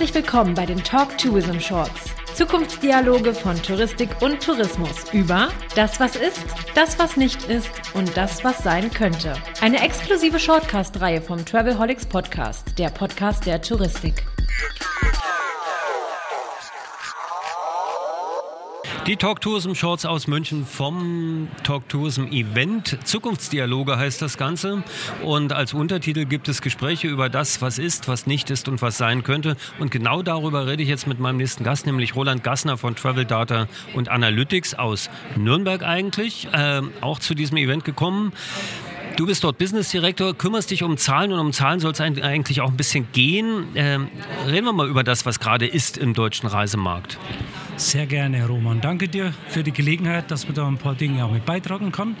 Herzlich willkommen bei den Talk Tourism Shorts. Zukunftsdialoge von Touristik und Tourismus über das, was ist, das, was nicht ist und das, was sein könnte. Eine exklusive Shortcast-Reihe vom Travelholics Podcast, der Podcast der Touristik. Die Talk Tourism Shorts aus München vom Talk Tourism Event. Zukunftsdialoge heißt das Ganze. Und als Untertitel gibt es Gespräche über das, was ist, was nicht ist und was sein könnte. Und genau darüber rede ich jetzt mit meinem nächsten Gast, nämlich Roland Gassner von Travel Data und Analytics aus Nürnberg eigentlich. Äh, auch zu diesem Event gekommen. Du bist dort Business Director, kümmerst dich um Zahlen und um Zahlen soll es eigentlich auch ein bisschen gehen. Ähm, reden wir mal über das, was gerade ist im deutschen Reisemarkt. Sehr gerne, Roman. Danke dir für die Gelegenheit, dass man da ein paar Dinge auch mit beitragen kann.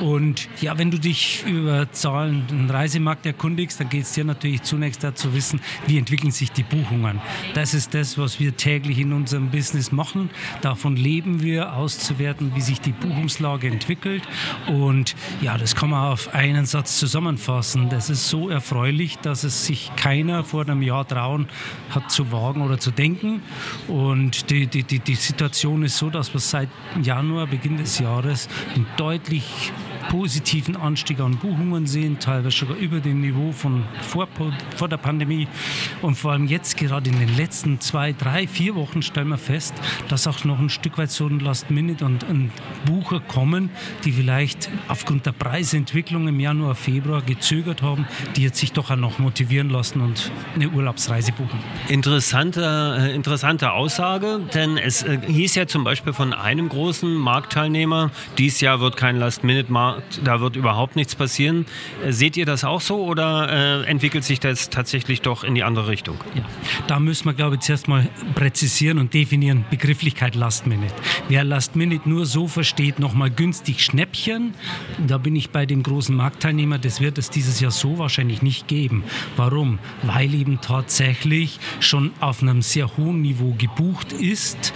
Und ja, wenn du dich über Zahlen den Reisemarkt erkundigst, dann geht es dir natürlich zunächst dazu wissen, wie entwickeln sich die Buchungen. Das ist das, was wir täglich in unserem Business machen. Davon leben wir, auszuwerten, wie sich die Buchungslage entwickelt. Und ja, das kann man auf einen Satz zusammenfassen. Das ist so erfreulich, dass es sich keiner vor einem Jahr trauen hat zu wagen oder zu denken. Und die, die, die die, Situation ist so, dass wir seit Januar, Beginn des Jahres, einen deutlich positiven Anstieg an Buchungen sehen, teilweise sogar über dem Niveau von vor, vor der Pandemie. Und vor allem jetzt gerade in den letzten zwei, drei, vier Wochen stellen wir fest, dass auch noch ein Stück weit so ein Last-Minute und ein Bucher kommen, die vielleicht aufgrund der Preisentwicklung im Januar, Februar gezögert haben, die jetzt sich doch auch noch motivieren lassen und eine Urlaubsreise buchen. Interessante, äh, interessante Aussage, denn es äh, hieß ja zum Beispiel von einem großen Marktteilnehmer, dies Jahr wird kein Last-Minute-Markt da wird überhaupt nichts passieren. Äh, seht ihr das auch so oder äh, entwickelt sich das tatsächlich doch in die andere Richtung? Ja, da müssen wir, glaube ich, zuerst mal präzisieren und definieren Begrifflichkeit Last Minute. Wer Last Minute nur so versteht, nochmal günstig Schnäppchen, da bin ich bei dem großen Marktteilnehmer, das wird es dieses Jahr so wahrscheinlich nicht geben. Warum? Weil eben tatsächlich schon auf einem sehr hohen Niveau gebucht ist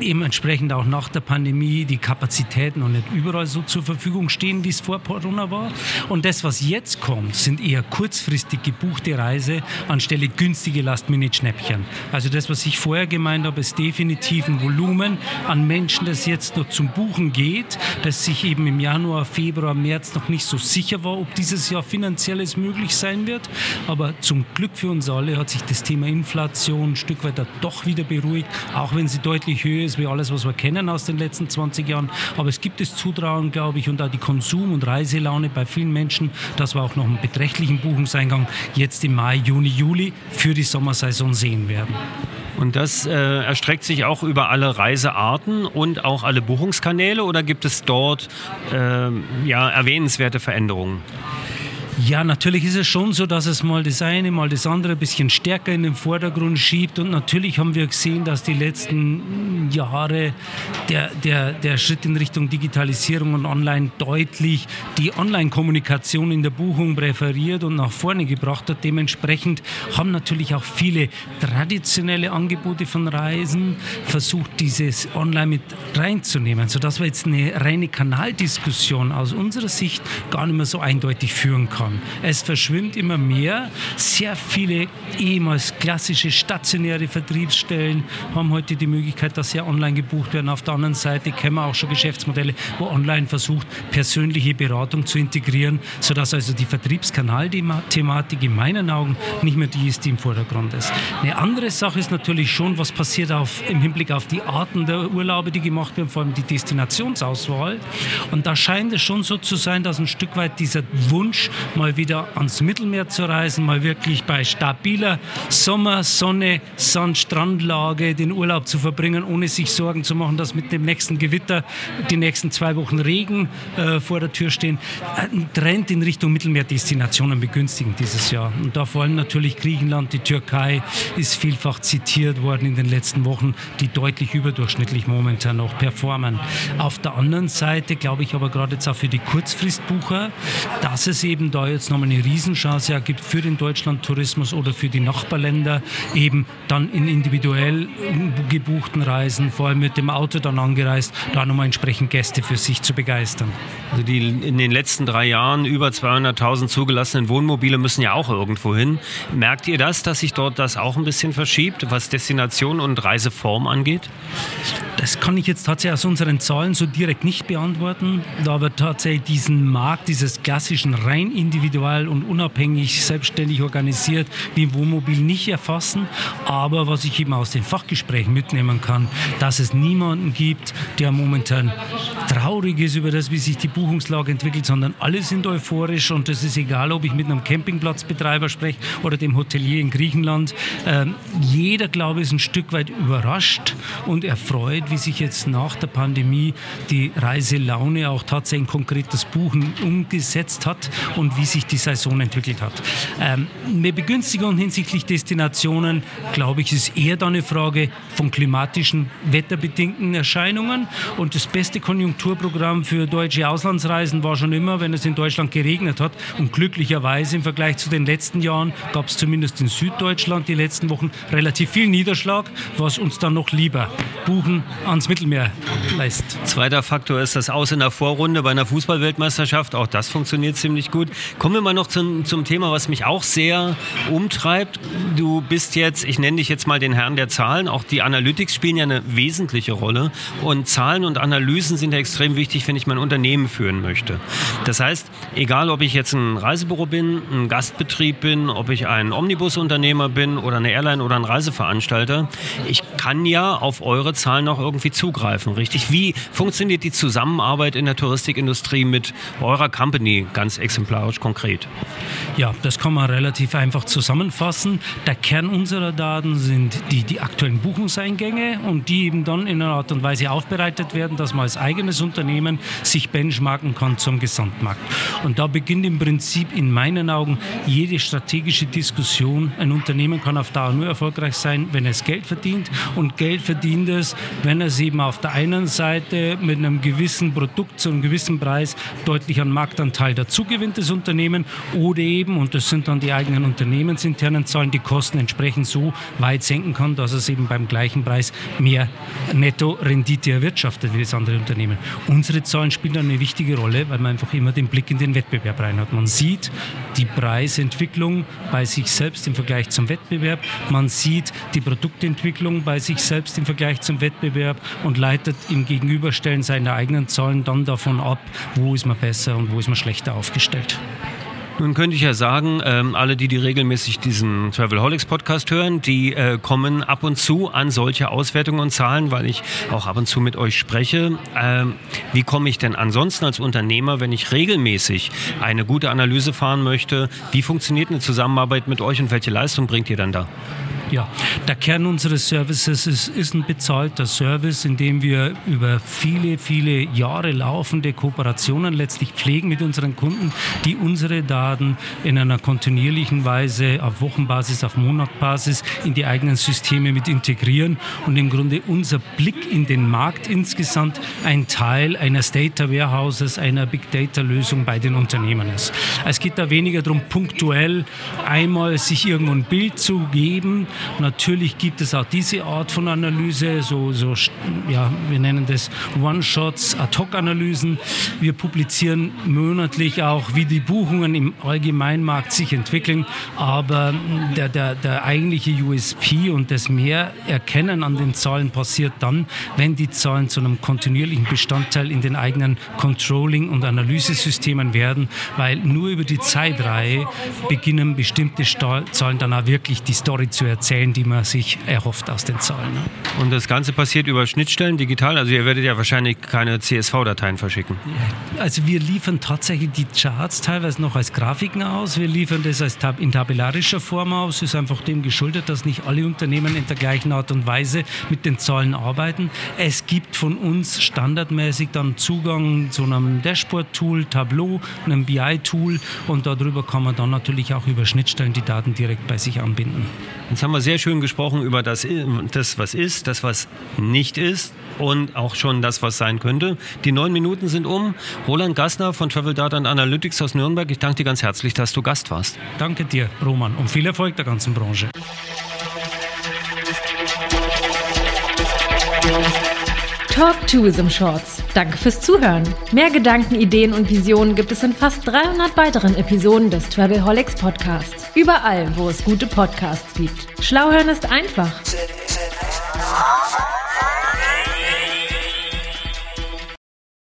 dementsprechend auch nach der Pandemie die Kapazitäten noch nicht überall so zur Verfügung stehen, wie es vor Corona war. Und das, was jetzt kommt, sind eher kurzfristig gebuchte Reise anstelle günstige Last-Minute-Schnäppchen. Also das, was ich vorher gemeint habe, ist definitiv ein Volumen an Menschen, das jetzt noch zum Buchen geht, das sich eben im Januar, Februar, März noch nicht so sicher war, ob dieses Jahr finanzielles möglich sein wird. Aber zum Glück für uns alle hat sich das Thema Inflation ein Stück weit doch wieder beruhigt, auch wenn sie deutlich höher ist wie alles, was wir kennen aus den letzten 20 Jahren. Aber es gibt das Zutrauen, glaube ich, und auch die Konsum- und Reiselaune bei vielen Menschen, dass wir auch noch einen beträchtlichen Buchungseingang jetzt im Mai, Juni, Juli für die Sommersaison sehen werden. Und das äh, erstreckt sich auch über alle Reisearten und auch alle Buchungskanäle oder gibt es dort äh, ja, erwähnenswerte Veränderungen? Ja, natürlich ist es schon so, dass es mal das eine, mal das andere ein bisschen stärker in den Vordergrund schiebt. Und natürlich haben wir gesehen, dass die letzten Jahre der, der, der Schritt in Richtung Digitalisierung und Online deutlich die Online-Kommunikation in der Buchung präferiert und nach vorne gebracht hat. Dementsprechend haben natürlich auch viele traditionelle Angebote von Reisen versucht, dieses Online mit reinzunehmen, sodass wir jetzt eine reine Kanaldiskussion aus unserer Sicht gar nicht mehr so eindeutig führen können kann. Es verschwimmt immer mehr. Sehr viele ehemals klassische stationäre Vertriebsstellen haben heute die Möglichkeit, dass sie online gebucht werden. Auf der anderen Seite kennen wir auch schon Geschäftsmodelle, wo online versucht, persönliche Beratung zu integrieren, sodass also die Vertriebskanalthematik in meinen Augen nicht mehr die ist, die im Vordergrund ist. Eine andere Sache ist natürlich schon, was passiert auf, im Hinblick auf die Arten der Urlaube, die gemacht werden, vor allem die Destinationsauswahl. Und da scheint es schon so zu sein, dass ein Stück weit dieser Wunsch mal wieder ans Mittelmeer zu reisen, mal wirklich bei stabiler Sommer, Sonne, Sand, Strandlage den Urlaub zu verbringen, ohne sich Sorgen zu machen, dass mit dem nächsten Gewitter die nächsten zwei Wochen Regen äh, vor der Tür stehen. Ein Trend in Richtung Mittelmeerdestinationen begünstigen dieses Jahr. Und da vor allem natürlich Griechenland, die Türkei ist vielfach zitiert worden in den letzten Wochen, die deutlich überdurchschnittlich momentan noch performen. Auf der anderen Seite glaube ich aber gerade jetzt auch für die Kurzfristbucher, dass es eben da da jetzt nochmal eine Riesenchance ergibt für den Deutschlandtourismus oder für die Nachbarländer, eben dann in individuell gebuchten Reisen, vor allem mit dem Auto dann angereist, da nochmal entsprechend Gäste für sich zu begeistern. Also die in den letzten drei Jahren über 200.000 zugelassenen Wohnmobile müssen ja auch irgendwo hin. Merkt ihr das, dass sich dort das auch ein bisschen verschiebt, was Destination und Reiseform angeht? Das kann ich jetzt tatsächlich aus unseren Zahlen so direkt nicht beantworten, da wir tatsächlich diesen Markt, dieses klassischen rein individual und unabhängig selbstständig organisiert wie Wohnmobil nicht erfassen. Aber was ich eben aus den Fachgesprächen mitnehmen kann, dass es niemanden gibt, der momentan traurig ist über das, wie sich die Buchungslage entwickelt, sondern alle sind euphorisch und es ist egal, ob ich mit einem Campingplatzbetreiber spreche oder dem Hotelier in Griechenland. Ähm, jeder, glaube ich, ist ein Stück weit überrascht und erfreut, wie sich jetzt nach der Pandemie die Reiselaune auch tatsächlich konkretes Buchen umgesetzt hat und wie sich die Saison entwickelt hat. Ähm, eine Begünstigung hinsichtlich Destinationen, glaube ich, ist eher dann eine Frage von klimatischen, wetterbedingten Erscheinungen und das beste Konjunkturprogramm für deutsche Auslandsreisen war schon immer, wenn es in Deutschland geregnet hat und glücklicherweise im Vergleich zu den letzten Jahren gab es zumindest in Süddeutschland die letzten Wochen relativ viel Niederschlag, was uns dann noch lieber Buchen ans Mittelmeer leistet. Zweiter Faktor ist das Aus in der Vorrunde bei einer Fußballweltmeisterschaft. Auch das funktioniert ziemlich gut. Kommen wir mal noch zum, zum Thema, was mich auch sehr umtreibt. Du bist jetzt, ich nenne dich jetzt mal den Herrn der Zahlen. Auch die Analytics spielen ja eine wesentliche Rolle. Und Zahlen und Analysen sind ja extrem wichtig, wenn ich mein Unternehmen führen möchte. Das heißt, egal ob ich jetzt ein Reisebüro bin, ein Gastbetrieb bin, ob ich ein Omnibusunternehmer bin oder eine Airline oder ein Reiseveranstalter, ich kann ja auf eure Zahlen auch irgendwie zugreifen, richtig? Wie funktioniert die Zusammenarbeit in der Touristikindustrie mit eurer Company ganz exemplarisch konkret? Ja, das kann man relativ einfach zusammenfassen. Der Kern unserer Daten sind die, die aktuellen Buchungseingänge und die eben dann in einer Art und Weise aufbereitet werden, dass man als eigenes Unternehmen sich benchmarken kann zum Gesamtmarkt. Und da beginnt im Prinzip in meinen Augen jede strategische Diskussion. Ein Unternehmen kann auf Dauer nur erfolgreich sein, wenn es Geld verdient und Geld verdient es, wenn es eben auf der einen Seite mit einem gewissen Produkt zu einem gewissen Preis deutlich an Marktanteil dazu gewinnt, das Unternehmen, oder eben, und das sind dann die eigenen unternehmensinternen Zahlen, die Kosten entsprechend so weit senken kann, dass es eben beim gleichen Preis mehr Netto-Rendite erwirtschaftet wie das andere Unternehmen. Unsere Zahlen spielen dann eine wichtige Rolle, weil man einfach immer den Blick in den Wettbewerb rein hat. Man sieht die Preisentwicklung bei sich selbst im Vergleich zum Wettbewerb, man sieht die Produktentwicklung bei sich selbst im Vergleich zum Wettbewerb und leitet im Gegenüberstellen seiner eigenen Zahlen dann davon ab, wo ist man besser und wo ist man schlechter aufgestellt. Nun könnte ich ja sagen, ähm, alle, die, die regelmäßig diesen Travelholics Podcast hören, die äh, kommen ab und zu an solche Auswertungen und Zahlen, weil ich auch ab und zu mit euch spreche. Ähm, wie komme ich denn ansonsten als Unternehmer, wenn ich regelmäßig eine gute Analyse fahren möchte? Wie funktioniert eine Zusammenarbeit mit euch und welche Leistung bringt ihr dann da? Ja, der Kern unseres Services ist, ist ein bezahlter Service, in dem wir über viele, viele Jahre laufende Kooperationen letztlich pflegen mit unseren Kunden, die unsere Daten in einer kontinuierlichen Weise auf Wochenbasis, auf Monatbasis in die eigenen Systeme mit integrieren und im Grunde unser Blick in den Markt insgesamt ein Teil eines Data Warehouses, einer Big Data Lösung bei den Unternehmen ist. Es geht da weniger darum, punktuell einmal sich irgendwo ein Bild zu geben, Natürlich gibt es auch diese Art von Analyse, so, so ja, wir nennen das One-Shots, Ad-Hoc-Analysen. Wir publizieren monatlich auch, wie die Buchungen im Allgemeinmarkt sich entwickeln. Aber der, der, der eigentliche USP und das mehr Erkennen an den Zahlen passiert dann, wenn die Zahlen zu einem kontinuierlichen Bestandteil in den eigenen Controlling- und Analysesystemen werden, weil nur über die Zeitreihe beginnen bestimmte Zahlen dann auch wirklich die Story zu erzählen erzählen, die man sich erhofft aus den Zahlen. Ne? Und das Ganze passiert über Schnittstellen digital? Also ihr werdet ja wahrscheinlich keine CSV-Dateien verschicken. Also wir liefern tatsächlich die Charts teilweise noch als Grafiken aus. Wir liefern das als tab in tabellarischer Form aus. Ist einfach dem geschuldet, dass nicht alle Unternehmen in der gleichen Art und Weise mit den Zahlen arbeiten. Es gibt von uns standardmäßig dann Zugang zu einem Dashboard-Tool, Tableau, einem BI-Tool und darüber kann man dann natürlich auch über Schnittstellen die Daten direkt bei sich anbinden. Jetzt haben wir sehr schön gesprochen über das, das, was ist, das, was nicht ist und auch schon das, was sein könnte. Die neun Minuten sind um. Roland Gassner von Travel Data Analytics aus Nürnberg, ich danke dir ganz herzlich, dass du Gast warst. Danke dir, Roman, und viel Erfolg der ganzen Branche. Talk Tourism Shorts. Danke fürs Zuhören. Mehr Gedanken, Ideen und Visionen gibt es in fast 300 weiteren Episoden des Travelholics Podcasts. Überall, wo es gute Podcasts gibt. Schlau hören ist einfach.